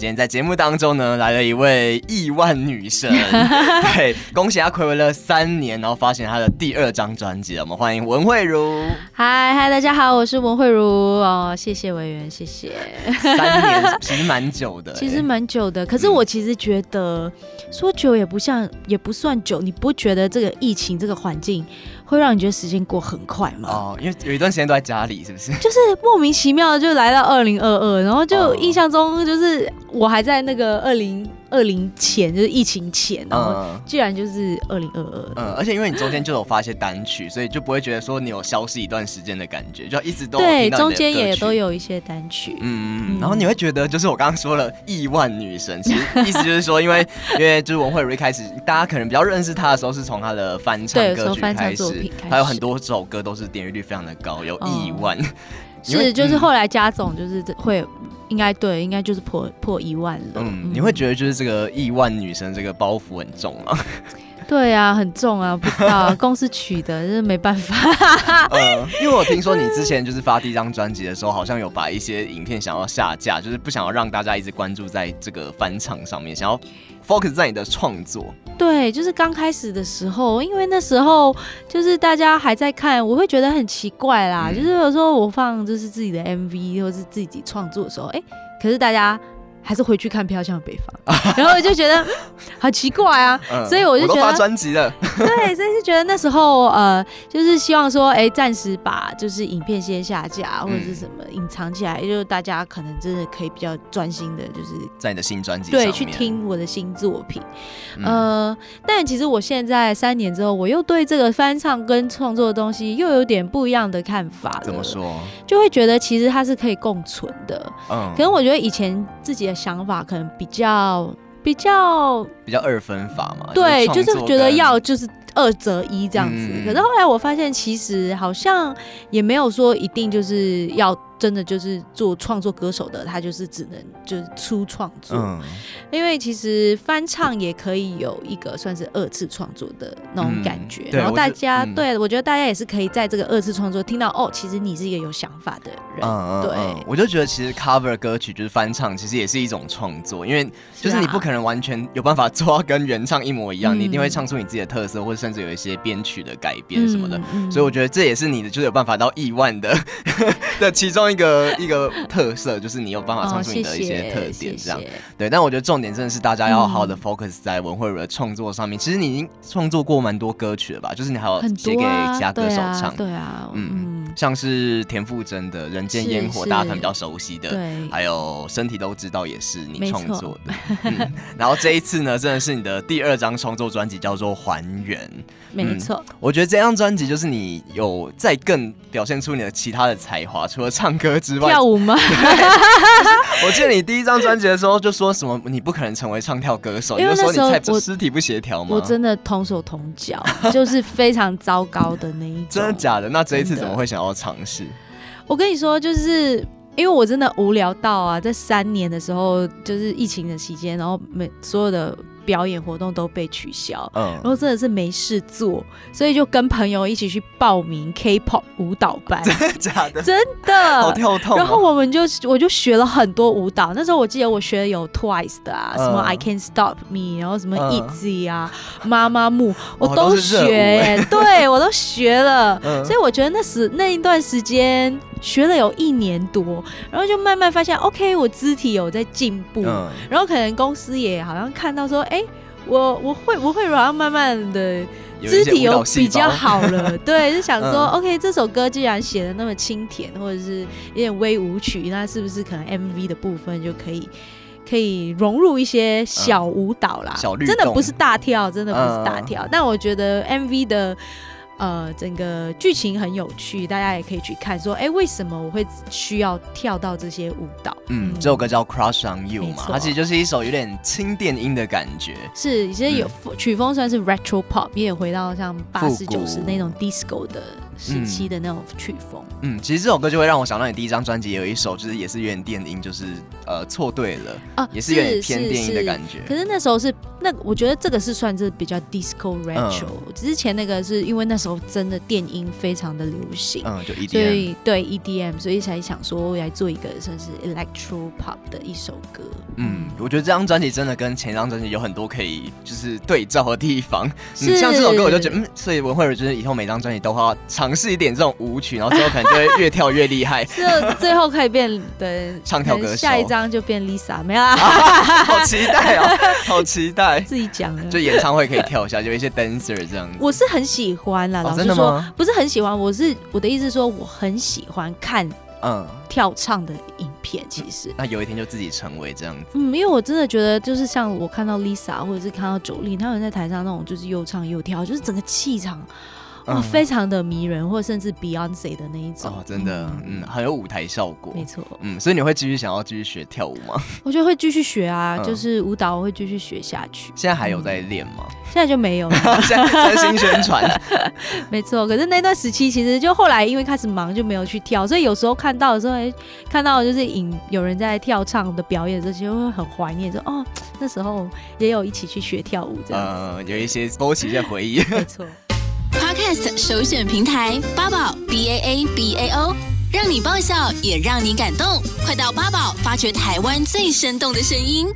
今天在节目当中呢，来了一位亿万女神，对，恭喜她睽违了三年，然后发行她的第二张专辑了。我们欢迎文慧茹。嗨嗨，大家好，我是文慧茹哦，谢谢委员，谢谢。三年其实蛮久的，其实蛮久的。可是我其实觉得、嗯、说久也不像，也不算久。你不觉得这个疫情这个环境会让你觉得时间过很快吗？哦，因为有一段时间都在家里，是不是？就是莫名其妙的就来到二零二二，然后就印象中就是。我还在那个二零二零前，就是疫情前，然后居然就是二零二二。嗯，而且因为你中间就有发一些单曲，所以就不会觉得说你有消失一段时间的感觉，就一直都对，中间也都有一些单曲。嗯嗯，然后你会觉得，就是我刚刚说了亿万女神，其实 意思就是说，因为因为就是文慧如一开始，大家可能比较认识她的时候，是从她的翻唱歌曲开始，还有很多首歌都是点阅率非常的高，有亿万。是，就是后来加总就是会。应该对，应该就是破破一万了。嗯，你会觉得就是这个亿万女神这个包袱很重吗？对啊，很重啊，不知道 公司取的，就是没办法。呃，因为我听说你之前就是发第一张专辑的时候，好像有把一些影片想要下架，就是不想要让大家一直关注在这个翻唱上面，想要 focus 在你的创作。对，就是刚开始的时候，因为那时候就是大家还在看，我会觉得很奇怪啦。嗯、就是有时候我放就是自己的 MV 或是自己创作的时候，哎、欸，可是大家。还是回去看《飘向北方》，然后我就觉得 好奇怪啊，嗯、所以我就觉得发专辑了，对，所以是觉得那时候呃，就是希望说，哎、欸，暂时把就是影片先下架或者是什么隐藏起来，嗯、就大家可能真的可以比较专心的，就是在你的新专辑对去听我的新作品。嗯、呃，但其实我现在三年之后，我又对这个翻唱跟创作的东西又有点不一样的看法。怎么说？就会觉得其实它是可以共存的。嗯，可能我觉得以前自己的想法可能比较比较比较二分法嘛，对，就是觉得要就是。二择一这样子，嗯、可是后来我发现，其实好像也没有说一定就是要真的就是做创作歌手的，他就是只能就是出创作，嗯、因为其实翻唱也可以有一个算是二次创作的那种感觉。嗯、然后大家，我对我觉得大家也是可以在这个二次创作听到哦，其实你是一个有想法的人。嗯、对、嗯，我就觉得其实 cover 歌曲就是翻唱，其实也是一种创作，因为就是你不可能完全有办法做到跟原唱一模一样，啊、你一定会唱出你自己的特色，或者。甚至有一些编曲的改编什么的，所以我觉得这也是你的，就是有办法到亿万的 的其中一个一个特色，就是你有办法唱出你的一些特点，这样、哦、谢谢对。但我觉得重点真的是大家要好好的 focus 在文慧茹的创作上面。嗯、其实你已经创作过蛮多歌曲了吧？就是你还有写给其他歌手唱，啊对啊，嗯，嗯像是田馥甄的《人间烟火》，大家可能比较熟悉的，对，还有身体都知道也是你创作的。嗯、然后这一次呢，真的是你的第二张创作专辑，叫做《还原》。没错、嗯，我觉得这张专辑就是你有再更表现出你的其他的才华，除了唱歌之外，跳舞吗？我记得你第一张专辑的时候就说什么，你不可能成为唱跳歌手，因为那时候你说你肢体不协调吗？我真的同手同脚，就是非常糟糕的那一种。真的假的？那这一次怎么会想然后尝试？我跟你说，就是因为我真的无聊到啊，在三年的时候，就是疫情的期间，然后每所有的。表演活动都被取消，嗯，然后真的是没事做，所以就跟朋友一起去报名 K-pop 舞蹈班，真的假的？真的，好跳痛。然后我们就我就学了很多舞蹈，那时候我记得我学的有 Twice 的啊，什么 I Can't Stop Me，然后什么 Easy 啊，妈妈木，我都学，对我都学了，所以我觉得那时那一段时间学了有一年多，然后就慢慢发现，OK，我肢体有在进步，然后可能公司也好像看到说，哎。我我会我会然后慢慢的肢体有比较好了，对，就想说、嗯、OK，这首歌既然写的那么清甜，或者是有点微舞曲，那是不是可能 MV 的部分就可以可以融入一些小舞蹈啦？真的不是大跳，真的不是大跳，嗯、但我觉得 MV 的。呃，整个剧情很有趣，大家也可以去看。说，哎，为什么我会需要跳到这些舞蹈？嗯，这首歌叫《Crush on You》嘛，错它其实就是一首有点轻电音的感觉。是，其实有、嗯、曲风算是 retro pop，也有回到像八十九十那种 disco 的时期的那种曲风。嗯，其实这首歌就会让我想到你第一张专辑有一首，就是也是有点电音，就是呃错对了啊，也是有点偏电音的感觉。可是那时候是那我觉得这个是算是比较 disco retro，嗯，之前那个是因为那时候真的电音非常的流行，嗯，就 EDM，所以对 EDM，所以才想说来做一个算是 electro pop 的一首歌。嗯，我觉得这张专辑真的跟前一张专辑有很多可以就是对照的地方。嗯，像这首歌我就觉得，嗯，所以文慧儿就是以后每张专辑都会要尝试一点这种舞曲，然后最后可能就会越跳越厉害，就最后可以变对唱跳歌手。下一张就变 Lisa，没有啦，啊，好期待哦，好期待。自己讲的，就演唱会可以跳一下，就一些 dancer 这样子。我是很喜欢啦，老实说，不是很喜欢，我是我的意思是说，我很喜欢看。嗯，跳唱的影片其实，那有一天就自己成为这样子。嗯，因为我真的觉得，就是像我看到 Lisa 或者是看到 Jolin，他们在台上那种就是又唱又跳，就是整个气场。哦，非常的迷人，或甚至 Beyonce 的那一种，哦，真的，嗯，很有舞台效果，没错，嗯，所以你会继续想要继续学跳舞吗？我觉得会继续学啊，嗯、就是舞蹈我会继续学下去。现在还有在练吗？嗯？现在就没有了，现在新宣传，没错。可是那段时期其实就后来因为开始忙就没有去跳，所以有时候看到的时候，看到就是影有人在跳唱的表演这些，会很怀念，说哦，那时候也有一起去学跳舞这样，嗯，有一些勾起一些回忆，没错。Podcast 首选平台八宝 B A A B A O，让你爆笑也让你感动，快到八宝发掘台湾最生动的声音。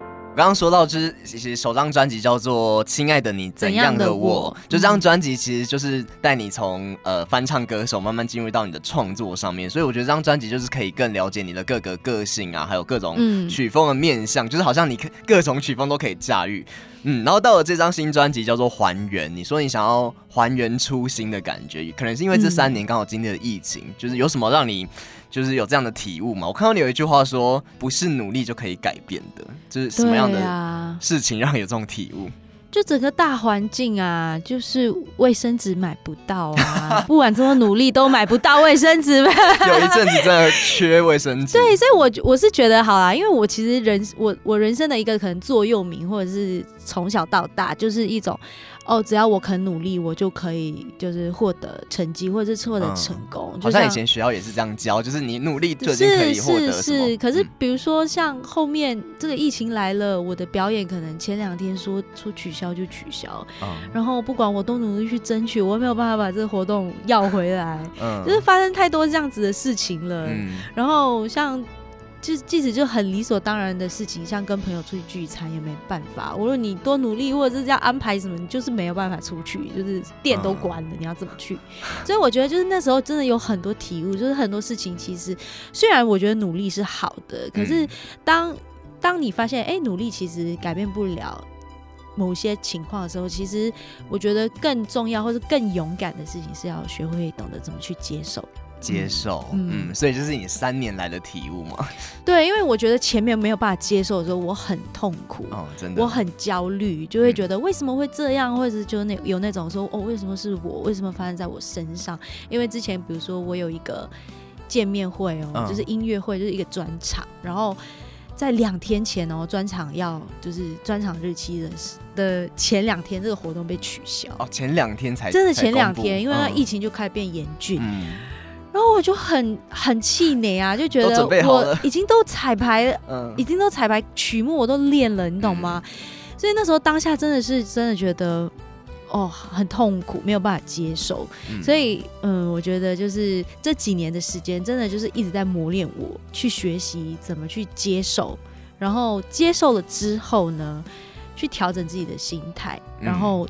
我刚刚说到，就是其实首张专辑叫做《亲爱的你怎样的我》，的我就这张专辑其实就是带你从呃翻唱歌手慢慢进入到你的创作上面，所以我觉得这张专辑就是可以更了解你的各个个性啊，还有各种曲风的面向，嗯、就是好像你各种曲风都可以驾驭。嗯，然后到了这张新专辑叫做《还原》，你说你想要还原初心的感觉，可能是因为这三年刚好经历了疫情，嗯、就是有什么让你就是有这样的体悟吗？我看到你有一句话说，不是努力就可以改变的，就是什么样的事情让你有这种体悟？就整个大环境啊，就是卫生纸买不到啊，不管怎么努力都买不到卫生纸。有一阵子真的缺卫生纸。对，所以我我是觉得好啦，因为我其实人我我人生的一个可能座右铭，或者是从小到大就是一种。哦，只要我肯努力，我就可以就是获得成绩，或者是获得成功。嗯、好像以前学校也是这样教，就是你努力就已经可以获得。是是是，可是比如说像后面这个疫情来了，我的表演可能前两天说说取消就取消，嗯、然后不管我都努力去争取，我没有办法把这个活动要回来。嗯，就是发生太多这样子的事情了。嗯，然后像。就即使就很理所当然的事情，像跟朋友出去聚餐也没办法。无论你多努力，或者是要安排什么，你就是没有办法出去，就是店都关了，你要怎么去？所以我觉得就是那时候真的有很多体悟，就是很多事情其实虽然我觉得努力是好的，可是当当你发现哎、欸、努力其实改变不了某些情况的时候，其实我觉得更重要或是更勇敢的事情是要学会懂得怎么去接受。接受，嗯，嗯，所以就是你三年来的体悟嘛。对，因为我觉得前面没有办法接受的时候，我很痛苦，哦，真的，我很焦虑，就会觉得为什么会这样，嗯、或者是就那有那种说，哦，为什么是我？为什么发生在我身上？因为之前比如说我有一个见面会哦，嗯、就是音乐会，就是一个专场，然后在两天前哦，专场要就是专场日期的的前两天，这个活动被取消。哦，前两天才真的前两天，因为那疫情就开始变严峻。嗯然后我就很很气馁啊，就觉得我已经都彩排，嗯，已经都彩排曲目我都练了，你懂吗？嗯、所以那时候当下真的是真的觉得哦很痛苦，没有办法接受。嗯、所以嗯，我觉得就是这几年的时间，真的就是一直在磨练我去学习怎么去接受，然后接受了之后呢，去调整自己的心态，然后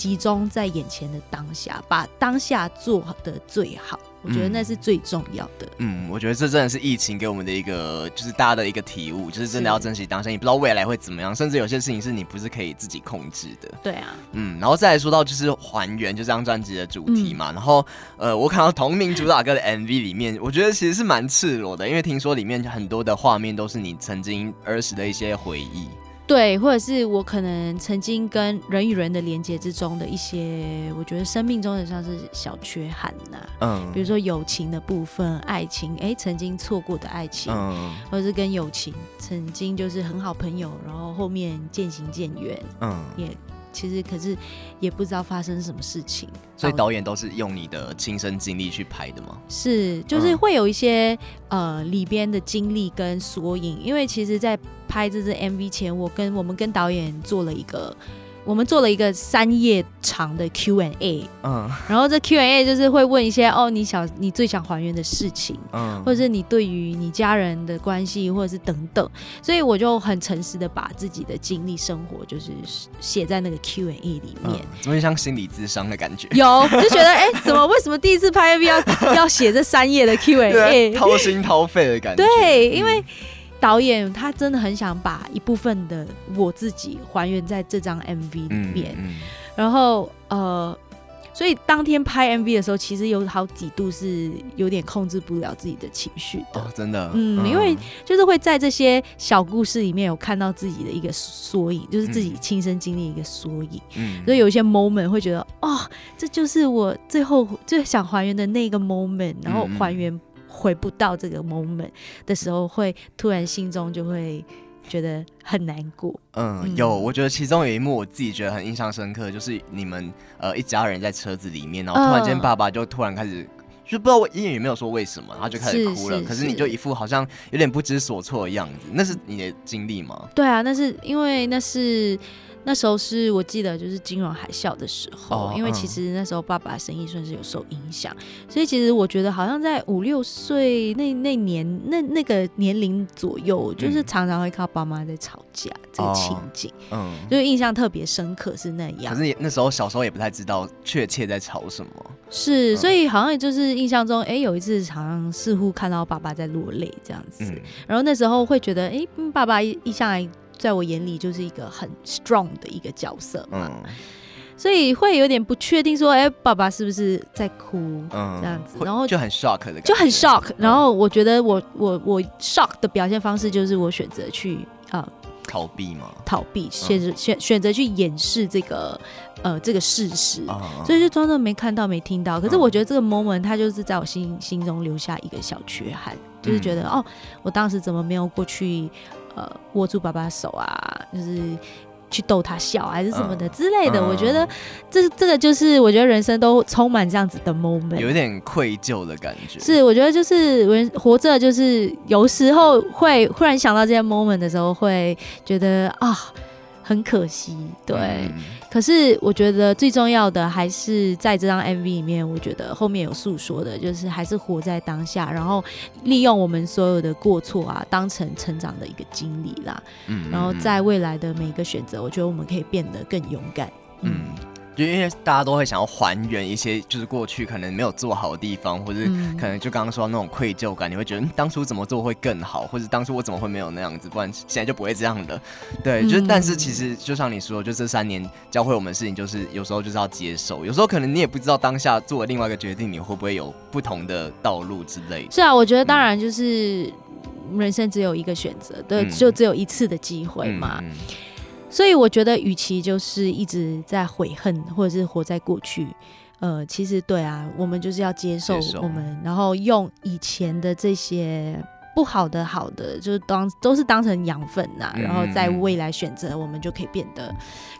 集中在眼前的当下，把当下做的最好。我觉得那是最重要的。嗯，我觉得这真的是疫情给我们的一个，就是大家的一个体悟，就是真的要珍惜当下。你不知道未来会怎么样，甚至有些事情是你不是可以自己控制的。对啊。嗯，然后再来说到就是还原，就这张专辑的主题嘛。嗯、然后呃，我看到同名主打歌的 MV 里面，我觉得其实是蛮赤裸的，因为听说里面很多的画面都是你曾经儿时的一些回忆。对，或者是我可能曾经跟人与人的连接之中的一些，我觉得生命中的像是小缺憾呐、啊，嗯，比如说友情的部分，爱情，哎，曾经错过的爱情，嗯，或者是跟友情曾经就是很好朋友，然后后面渐行渐远，嗯，也其实可是也不知道发生什么事情。所以导演都是用你的亲身经历去拍的吗？是，就是会有一些、嗯、呃里边的经历跟缩影，因为其实，在拍这支 MV 前，我跟我们跟导演做了一个。我们做了一个三页长的 Q&A，嗯，然后这 Q&A 就是会问一些哦，你想你最想还原的事情，嗯，或者是你对于你家人的关系，或者是等等，所以我就很诚实的把自己的经历生活就是写在那个 Q&A 里面，有、嗯、点像心理咨商的感觉，有就觉得哎，怎么为什么第一次拍 MV 要要写这三页的 Q&A，掏心掏肺的感觉，对，因为。导演他真的很想把一部分的我自己还原在这张 MV 里面，嗯。嗯、然后呃，所以当天拍 MV 的时候，其实有好几度是有点控制不了自己的情绪的、哦，真的，嗯，嗯。因为就是会在这些小故事里面有看到自己的一个缩影，就是自己亲身经历一个缩影，嗯，所以有一些 moment 会觉得，哦，这就是我最后最想还原的那个 moment，然后还原。回不到这个 moment 的时候，会突然心中就会觉得很难过。嗯，嗯有，我觉得其中有一幕我自己觉得很印象深刻，就是你们呃一家人在车子里面，然后突然间爸爸就突然开始，嗯、就不知道我英语没有说为什么，然后就开始哭了。是是是，可是你就一副好像有点不知所措的样子，那是你的经历吗？对啊，那是因为那是。那时候是我记得就是金融海啸的时候，哦、因为其实那时候爸爸生意算是有受影响，嗯、所以其实我觉得好像在五六岁那那年那那个年龄左右，就是常常会看爸妈在吵架、嗯、这个情景，嗯，就印象特别深刻是那样。可是那时候小时候也不太知道确切在吵什么，是，所以好像就是印象中，哎、欸，有一次好像似乎看到爸爸在落泪这样子，嗯、然后那时候会觉得，哎、欸，爸爸一一向来。在我眼里就是一个很 strong 的一个角色嘛，嗯、所以会有点不确定说，哎、欸，爸爸是不是在哭、嗯、这样子，然后就很 shock 的就很 shock。然后我觉得我我我 shock 的表现方式就是我选择去啊、呃、逃避嘛，逃避选择选选择去掩饰这个呃这个事实，嗯、所以就装作没看到没听到。可是我觉得这个 moment 它就是在我心心中留下一个小缺憾，嗯、就是觉得哦，我当时怎么没有过去。呃，握住爸爸手啊，就是去逗他笑，还是什么的之类的。嗯、我觉得这这个就是，我觉得人生都充满这样子的 moment，有点愧疚的感觉。是，我觉得就是人活着，就是有时候会忽然想到这些 moment 的时候，会觉得啊。很可惜，对。嗯、可是我觉得最重要的还是在这张 MV 里面，我觉得后面有诉说的，就是还是活在当下，然后利用我们所有的过错啊，当成成长的一个经历啦。嗯，然后在未来的每一个选择，我觉得我们可以变得更勇敢。嗯。嗯就因为大家都会想要还原一些就是过去可能没有做好的地方，或者可能就刚刚说那种愧疚感，你会觉得当初怎么做会更好，或者当初我怎么会没有那样子，不然现在就不会这样的。对，就是但是其实就像你说，就这三年教会我们的事情，就是有时候就是要接受，有时候可能你也不知道当下做了另外一个决定，你会不会有不同的道路之类的。是啊，我觉得当然就是人生只有一个选择，对，就只有一次的机会嘛。所以我觉得，与其就是一直在悔恨，或者是活在过去，呃，其实对啊，我们就是要接受我们，然后用以前的这些。不好的，好的，就是当都是当成养分呐、啊，嗯、然后在未来选择，我们就可以变得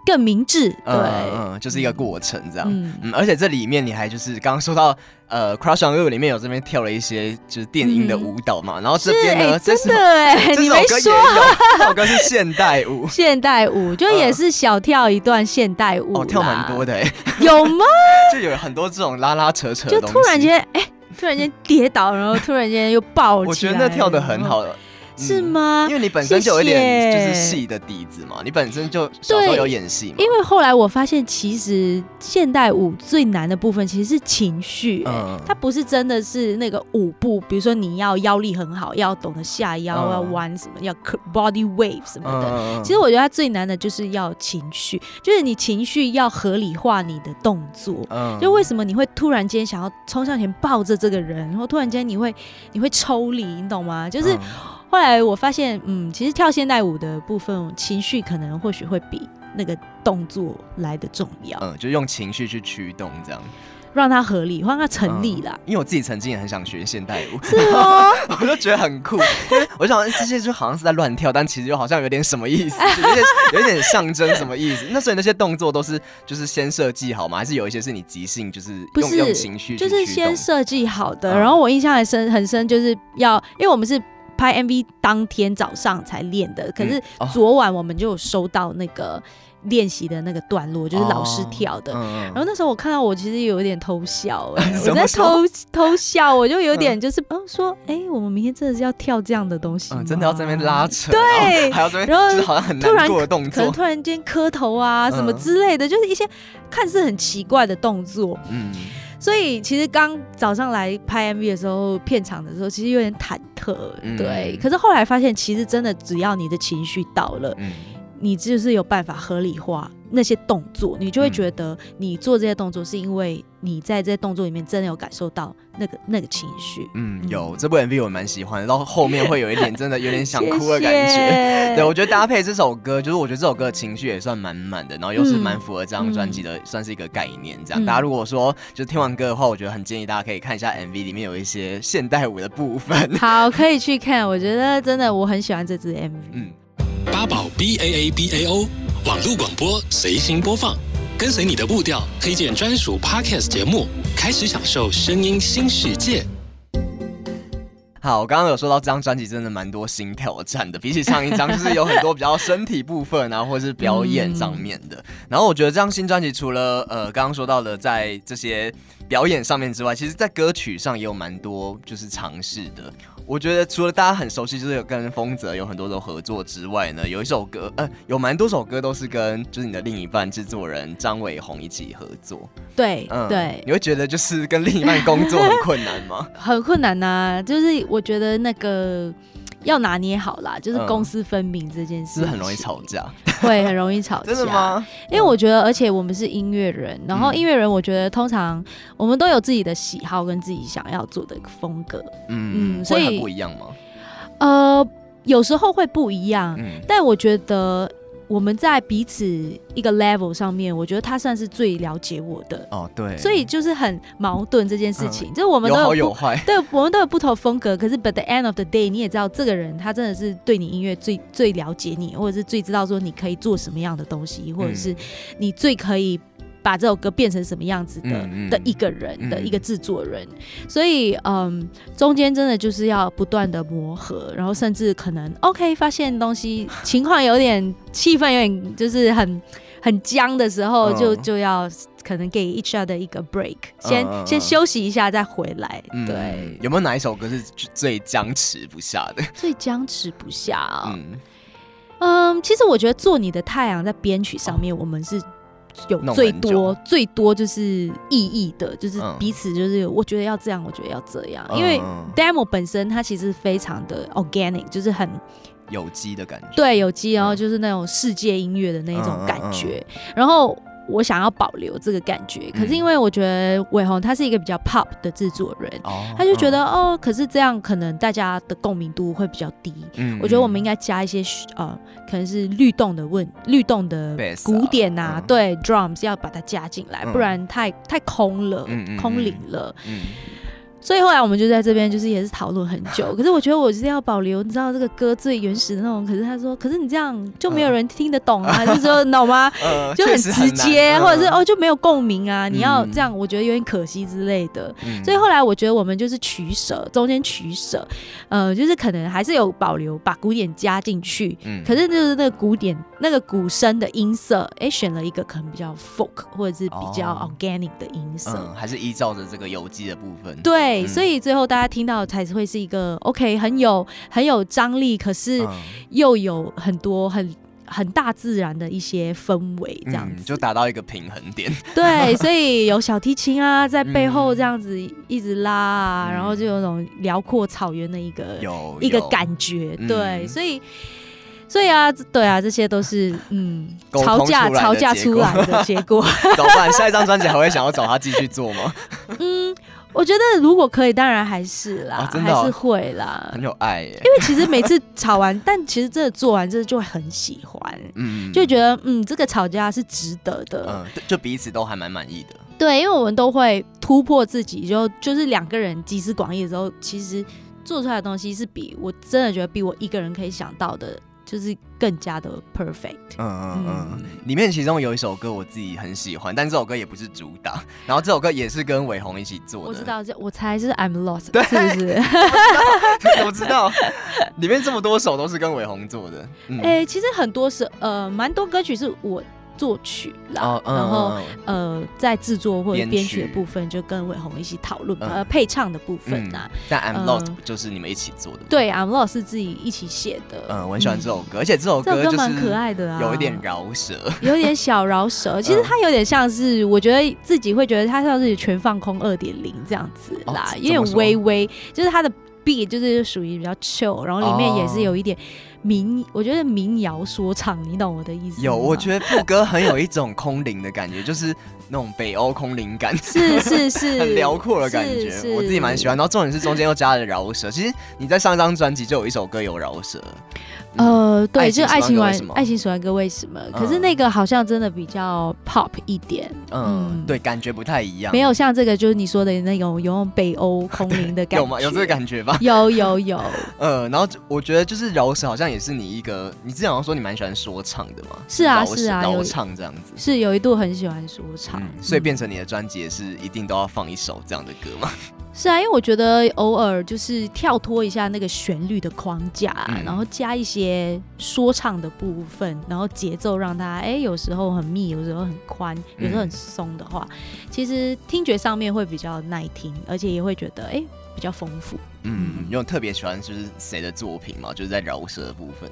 更明智。对，嗯，嗯，就是一个过程这样。嗯，嗯，而且这里面你还就是刚刚说到，呃，Crush on You 里面有这边跳了一些就是电音的舞蹈嘛，嗯、然后这边呢，真的 哎，你没说，这首歌是现代舞，现代舞就也是小跳一段现代舞，哦，跳蛮多的哎，有吗？就有很多这种拉拉扯扯，就突然间哎。欸突然间跌倒，然后突然间又爆起来。我觉得那跳的很好的。是吗？因为你本身就有一点就是戏的底子嘛，你本身就小时候有演戏嘛。因为后来我发现，其实现代舞最难的部分其实是情绪、欸，嗯、它不是真的是那个舞步，比如说你要腰力很好，要懂得下腰，嗯、要弯什么，要 body wave 什么的。嗯、其实我觉得它最难的就是要情绪，就是你情绪要合理化你的动作。嗯，就为什么你会突然间想要冲向前抱着这个人，然后突然间你会你会抽离，你懂吗？就是。嗯后来我发现，嗯，其实跳现代舞的部分，情绪可能或许会比那个动作来的重要。嗯，就用情绪去驱动这样。让它合理，让它成立啦、嗯。因为我自己曾经也很想学现代舞？我就觉得很酷，因为我想这些就好像是在乱跳，但其实又好像有点什么意思，有点有点象征什么意思。那所以那些动作都是就是先设计好吗？还是有一些是你即兴，就是用不是用情绪，就是先设计好的。然后我印象很深很深，就是要因为我们是拍 MV 当天早上才练的，可是昨晚我们就有收到那个。练习的那个段落就是老师跳的，哦嗯、然后那时候我看到我其实有一点偷笑，欸，我在偷 偷笑，我就有点就是嗯说，哎、欸，我们明天真的是要跳这样的东西，嗯，真的要在那边拉扯，对，还要这边，然后就是好像很难过的动作，可能突然间磕头啊什么之类的，嗯、就是一些看似很奇怪的动作，嗯，所以其实刚早上来拍 MV 的时候，片场的时候其实有点忐忑，对，嗯、可是后来发现其实真的只要你的情绪到了，嗯。你就是有办法合理化那些动作，你就会觉得你做这些动作是因为你在这些动作里面真的有感受到那个那个情绪。嗯，有这部 MV 我蛮喜欢的，到后面会有一点真的有点想哭的感觉。谢谢 对，我觉得搭配这首歌，就是我觉得这首歌的情绪也算满满的，然后又是蛮符合这张专辑的，算是一个概念。这样，嗯、大家如果说就听完歌的话，我觉得很建议大家可以看一下 MV，里面有一些现代舞的部分。好，可以去看。我觉得真的我很喜欢这支 MV。嗯。八宝 B A A B A O 网络广播随心播放，跟随你的步调，推荐专属 Podcast 节目，开始享受声音新世界。好，我刚刚有说到这张专辑真的蛮多新挑战的，比起上一张就是有很多比较身体部分啊，或者是表演上面的。然后我觉得这张新专辑除了呃刚刚说到的在这些表演上面之外，其实在歌曲上也有蛮多就是尝试的。我觉得除了大家很熟悉，就是有跟丰泽有很多的合作之外呢，有一首歌，呃，有蛮多首歌都是跟就是你的另一半制作人张伟宏一起合作。对，嗯，对，你会觉得就是跟另一半工作很困难吗？很困难呐、啊，就是我觉得那个。要拿捏好啦，就是公私分明这件事，是很容易吵架，会很容易吵架。真的吗？因为我觉得，而且我们是音乐人，然后音乐人，我觉得通常我们都有自己的喜好跟自己想要做的风格，嗯，所以很不一样吗？呃，有时候会不一样，但我觉得。我们在彼此一个 level 上面，我觉得他算是最了解我的。哦，对，所以就是很矛盾这件事情，嗯、就是我们都有，有好有坏，对，我们都有不同风格，可是 but the end of the day，你也知道这个人他真的是对你音乐最最了解你，或者是最知道说你可以做什么样的东西，或者是你最可以。把这首歌变成什么样子的、嗯嗯、的一个人、嗯、的一个制作人，所以嗯，中间真的就是要不断的磨合，然后甚至可能 OK 发现东西情况有点气氛有点就是很很僵的时候，就就要可能给 each other 一个 break，先、嗯、先休息一下再回来。嗯、对，有没有哪一首歌是最僵持不下的？最僵持不下、哦、嗯嗯，其实我觉得做你的太阳在编曲上面，我们是。有最多最多就是意义的，就是彼此就是我觉得要这样，我觉得要这样，嗯、因为 demo 本身它其实非常的 organic，就是很有机的感觉，对，有机，然后就是那种世界音乐的那种感觉，嗯嗯嗯、然后。我想要保留这个感觉，可是因为我觉得伟宏他是一个比较 pop 的制作人，嗯、他就觉得哦，可是这样可能大家的共鸣度会比较低。嗯，我觉得我们应该加一些呃，可能是律动的问律动的鼓点啊，嗯、对，drums 要把它加进来，不然太太空了，嗯、空灵了。嗯。所以后来我们就在这边，就是也是讨论很久。可是我觉得我就是要保留，你知道这个歌最原始的那种。可是他说，可是你这样就没有人听得懂啊，就是说懂吗？就很直接，或者是哦就没有共鸣啊。你要这样，我觉得有点可惜之类的。所以后来我觉得我们就是取舍，中间取舍，呃，就是可能还是有保留，把古典加进去。嗯可是就是那个古典，那个鼓声的音色，哎，选了一个可能比较 folk 或者是比较 organic 的音色，还是依照着这个有机的部分。对。对，所以最后大家听到才会是一个 OK，很有很有张力，可是又有很多很很大自然的一些氛围，这样子、嗯、就达到一个平衡点。对，所以有小提琴啊，在背后这样子一直拉啊，嗯、然后就有种辽阔草原的一个有一个感觉。有对，所以所以啊，对啊，这些都是嗯吵架吵架出来的结果。怎么办？下一张专辑还会想要找他继续做吗？嗯。我觉得如果可以，当然还是啦，还是会啦，很有爱耶。因为其实每次吵完，但其实真的做完之后就会很喜欢，嗯，就觉得嗯，这个吵架是值得的，嗯，就彼此都还蛮满意的。对，因为我们都会突破自己，就就是两个人集思广益的时候，其实做出来的东西是比我真的觉得比我一个人可以想到的。就是更加的 perfect。嗯嗯嗯，里面其中有一首歌我自己很喜欢，但这首歌也不是主打。然后这首歌也是跟伟鸿一起做的。我知道，这我猜是 I'm Lost，对，是不是？我知道，里面这么多首都是跟伟鸿做的。哎、嗯欸，其实很多是呃，蛮多歌曲是我。作曲啦，哦嗯、然后呃，在制作或者编曲的部分就跟伟宏一起讨论，呃，配唱的部分呐。但 I'm Lost 就是你们一起做的？对，I'm Lost 是自己一起写的。嗯，我很喜欢这首歌，而且这首歌就是蛮可爱的啊，有一点饶舌，有一点小饶舌。其实它有点像是，我觉得自己会觉得它像是全放空二点零这样子啦，有点微微，就是它的 beat 就是属于比较 chill，然后里面也是有一点。民，我觉得民谣说唱，你懂我的意思？有，我觉得副歌很有一种空灵的感觉，就是那种北欧空灵感，是 是是，很辽阔的感觉，我自己蛮喜欢。然后重点是中间又加了饶舌，其实你在上一张专辑就有一首歌有饶舌。呃，对，就爱情玩，爱情喜欢歌为什么？可是那个好像真的比较 pop 一点，嗯，对，感觉不太一样，没有像这个就是你说的那种有种北欧空灵的感觉，有吗？有这个感觉吧？有有有，呃，然后我觉得就是饶舌好像也是你一个，你之前好像说你蛮喜欢说唱的嘛？是啊是啊，饶唱这样子，是有一度很喜欢说唱，所以变成你的专辑也是一定都要放一首这样的歌吗？是啊，因为我觉得偶尔就是跳脱一下那个旋律的框架，嗯、然后加一些说唱的部分，然后节奏让它哎、欸，有时候很密，有时候很宽，有时候很松的话，嗯、其实听觉上面会比较耐听，而且也会觉得哎、欸、比较丰富。嗯，有特别喜欢就是谁的作品嘛？就是在饶舌的部分。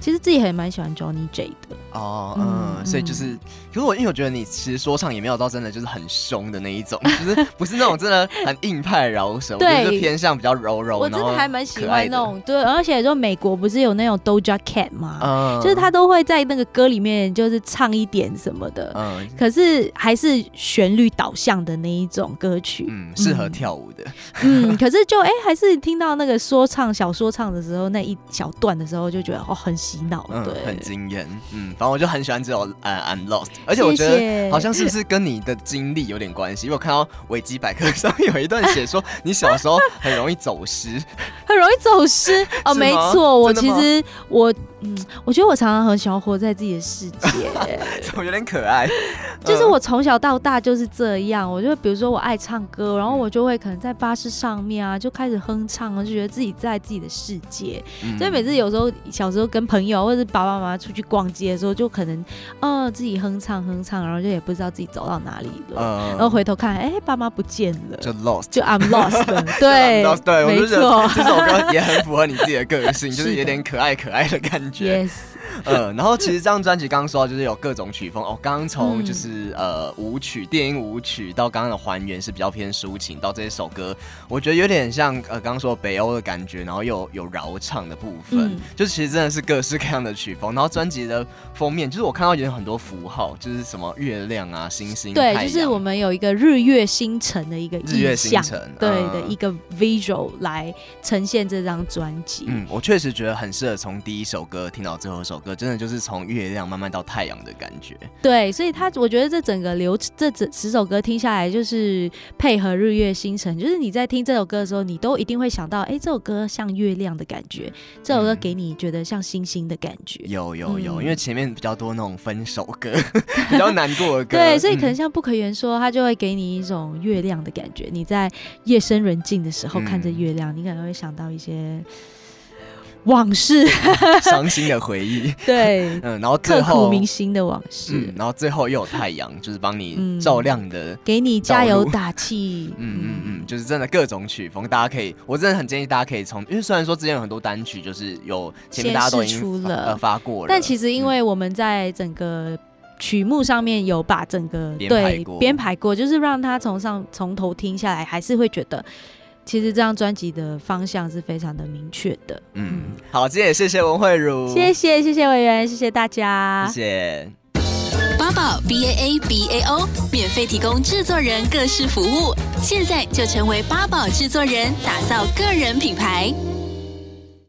其实自己还蛮喜欢 Johnny J 的哦，嗯，嗯，所以就是，可是我因为我觉得你其实说唱也没有到真的就是很凶的那一种，就是不是那种真的很硬派饶舌，对，就偏向比较柔柔。我真的还蛮喜欢那种，对，而且就美国不是有那种 Doja Cat 吗？嗯，就是他都会在那个歌里面就是唱一点什么的，嗯，可是还是旋律导向的那一种歌曲，嗯，适合跳舞的，嗯，可是就哎、欸，还是听到那个说唱小说唱的时候那一小段的时候，就觉得哦很。洗脑，对，嗯、很惊艳，嗯，反正我就很喜欢这首呃、uh, I'm Lost，而且我觉得好像是不是跟你的经历有点关系？因为我看到维基百科上面有一段写说你小时候很容易走失，很容易走失。哦，没错，我其实我。嗯，我觉得我常常很喜欢活在自己的世界，我有点可爱。就是我从小到大就是这样，我就比如说我爱唱歌，然后我就会可能在巴士上面啊就开始哼唱，就觉得自己在自己的世界。嗯、所以每次有时候小时候跟朋友或者是爸爸妈妈出去逛街的时候，就可能哦自己哼唱哼唱，然后就也不知道自己走到哪里了，嗯、然后回头看，哎、欸，爸妈不见了，就 lost，就 I'm lost。对，lost, 对，没错，这也很符合你自己的个性，就是有点可爱可爱的感觉。呃，然后其实这张专辑刚刚说到就是有各种曲风哦，刚刚从就是、嗯、呃舞曲、电音舞曲到刚刚的还原是比较偏抒情，到这一首歌，我觉得有点像呃刚刚说北欧的感觉，然后又有饶唱的部分，嗯、就其实真的是各式各样的曲风。然后专辑的封面就是我看到有很多符号，就是什么月亮啊、星星，对，就是我们有一个日月星辰的一个日月星辰，对的一个 visual 来呈现这张专辑。嗯，我确实觉得很适合从第一首歌听到最后一首歌，真的就是从月亮慢慢到太阳的感觉。对，所以他我觉得这整个流这整十首歌听下来，就是配合日月星辰，就是你在听这首歌的时候，你都一定会想到，哎、欸，这首歌像月亮的感觉，这首歌给你觉得像星星的感觉。嗯、有有有，嗯、因为前面比较多那种分手歌，比较难过的歌。对，所以可能像不可言说，他就会给你一种月亮的感觉。你在夜深人静的时候看着月亮，嗯、你可能会想到一些。往事，伤心的回忆，对，嗯，然后最后刻骨铭心的往事，嗯，然后最后又有太阳，就是帮你照亮的，嗯，给你加油打气，嗯嗯嗯，就是真的各种曲风，大家可以，我真的很建议大家可以从，因为虽然说之前有很多单曲，就是有前面大家都已经出了。呃发过了，但其实因为我们在整个曲目上面有把整个编对编排过，就是让他从上从头听下来，还是会觉得。其实这张专辑的方向是非常的明确的。嗯，好，今天也谢谢文慧茹，谢谢谢谢委员，谢谢大家，谢谢。八宝 B A A B A O 免费提供制作人各式服务，现在就成为八宝制作人，打造个人品牌。